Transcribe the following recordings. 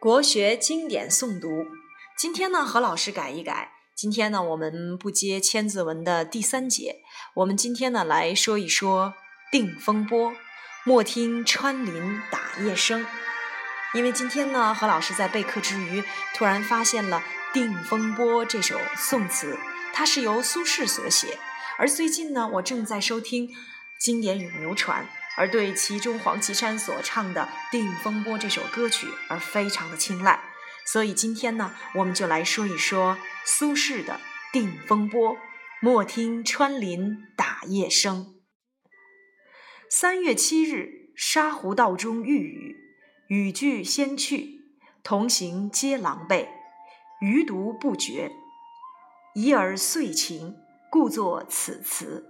国学经典诵读，今天呢何老师改一改。今天呢我们不接《千字文》的第三节，我们今天呢来说一说《定风波》。莫听穿林打叶声，因为今天呢何老师在备课之余，突然发现了《定风波》这首宋词，它是由苏轼所写，而最近呢我正在收听《经典与流传》。而对其中黄绮珊所唱的《定风波》这首歌曲而非常的青睐，所以今天呢，我们就来说一说苏轼的《定风波》。莫听穿林打叶声。三月七日，沙湖道中遇雨，雨具先去，同行皆狼狈，余独不觉。已而遂晴，故作此词。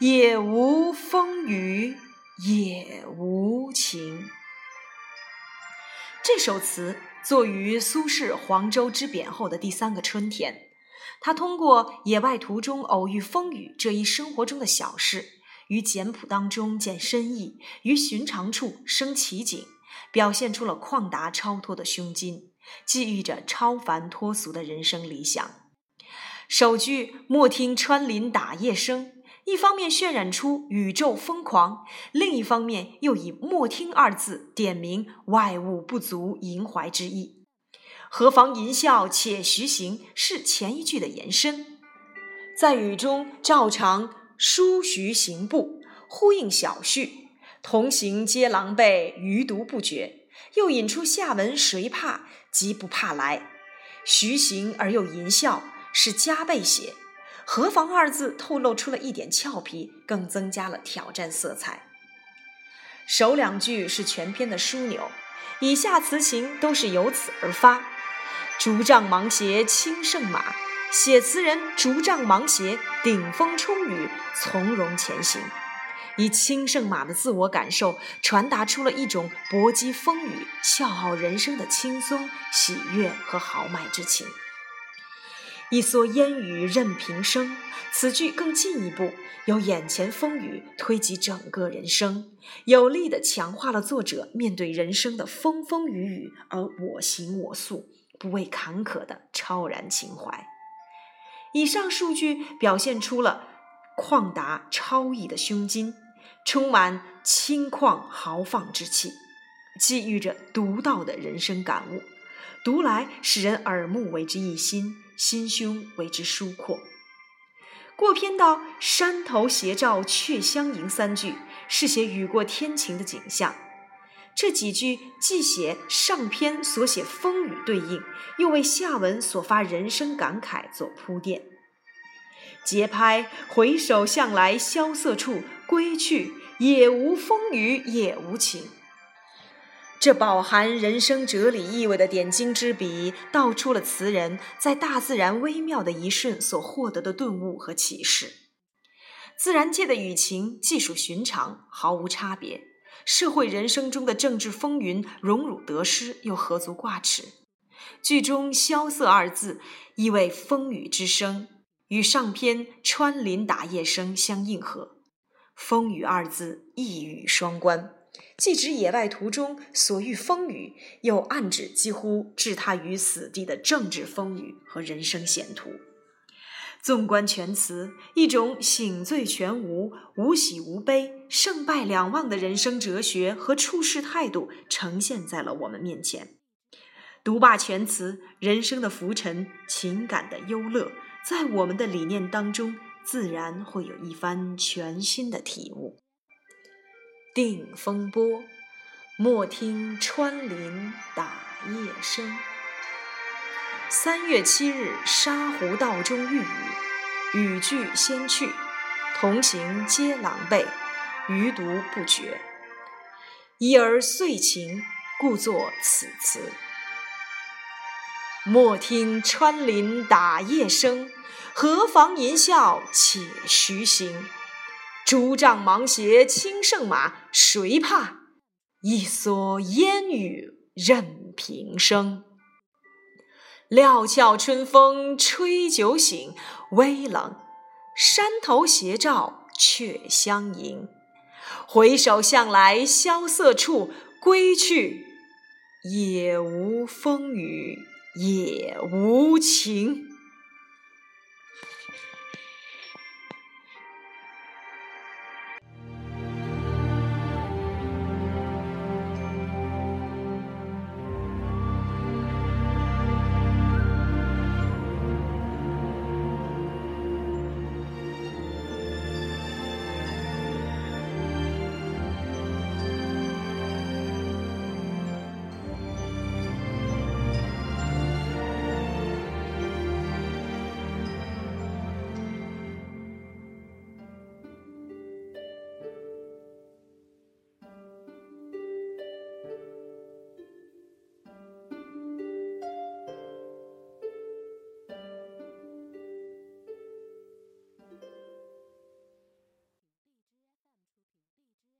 也无风雨也无晴。这首词作于苏轼黄州之贬后的第三个春天，他通过野外途中偶遇风雨这一生活中的小事，于简朴当中见深意，于寻常处生奇景，表现出了旷达超脱的胸襟，寄寓着超凡脱俗的人生理想。首句“莫听穿林打叶声”。一方面渲染出宇宙疯狂，另一方面又以“莫听”二字点明外物不足萦怀之意。何妨吟啸且徐行是前一句的延伸，在雨中照常舒徐行步，呼应小序“同行皆狼狈，余独不觉”，又引出下文“谁怕”即不怕来，徐行而又吟啸是加倍写。何妨二字透露出了一点俏皮，更增加了挑战色彩。首两句是全篇的枢纽，以下词情都是由此而发。竹杖芒鞋轻胜马，写词人竹杖芒鞋，顶风冲雨，从容前行，以轻胜马的自我感受，传达出了一种搏击风雨、笑傲人生的轻松、喜悦和豪迈之情。一蓑烟雨任平生，此句更进一步，由眼前风雨推及整个人生，有力地强化了作者面对人生的风风雨雨而我行我素、不畏坎坷的超然情怀。以上数句表现出了旷达超逸的胸襟，充满轻旷豪放之气，寄寓着独到的人生感悟，读来使人耳目为之一新。心胸为之舒阔。过篇到“山头斜照却相迎”三句，是写雨过天晴的景象。这几句既写上篇所写风雨对应，又为下文所发人生感慨做铺垫。节拍回首向来萧瑟处，归去，也无风雨也无晴。这饱含人生哲理意味的点睛之笔，道出了词人在大自然微妙的一瞬所获得的顿悟和启示。自然界的雨情既属寻常，毫无差别；社会人生中的政治风云，荣辱得失又何足挂齿？剧中“萧瑟”二字，意味风雨之声，与上篇“穿林打叶声”相应和。风雨二字一语双关。既指野外途中所遇风雨，又暗指几乎置他于死地的政治风雨和人生险途。纵观全词，一种醒醉全无、无喜无悲、胜败两忘的人生哲学和处事态度呈现在了我们面前。读罢全词，人生的浮沉、情感的忧乐，在我们的理念当中，自然会有一番全新的体悟。定风波，莫听穿林打叶声。三月七日，沙湖道中遇雨，雨具先去，同行皆狼狈，余独不觉。已而遂晴，故作此词。莫听穿林打叶声，何妨吟啸且徐行。竹杖芒鞋轻胜马，谁怕？一蓑烟雨任平生。料峭春风吹酒醒，微冷，山头斜照却相迎。回首向来萧瑟处，归去，也无风雨也无晴。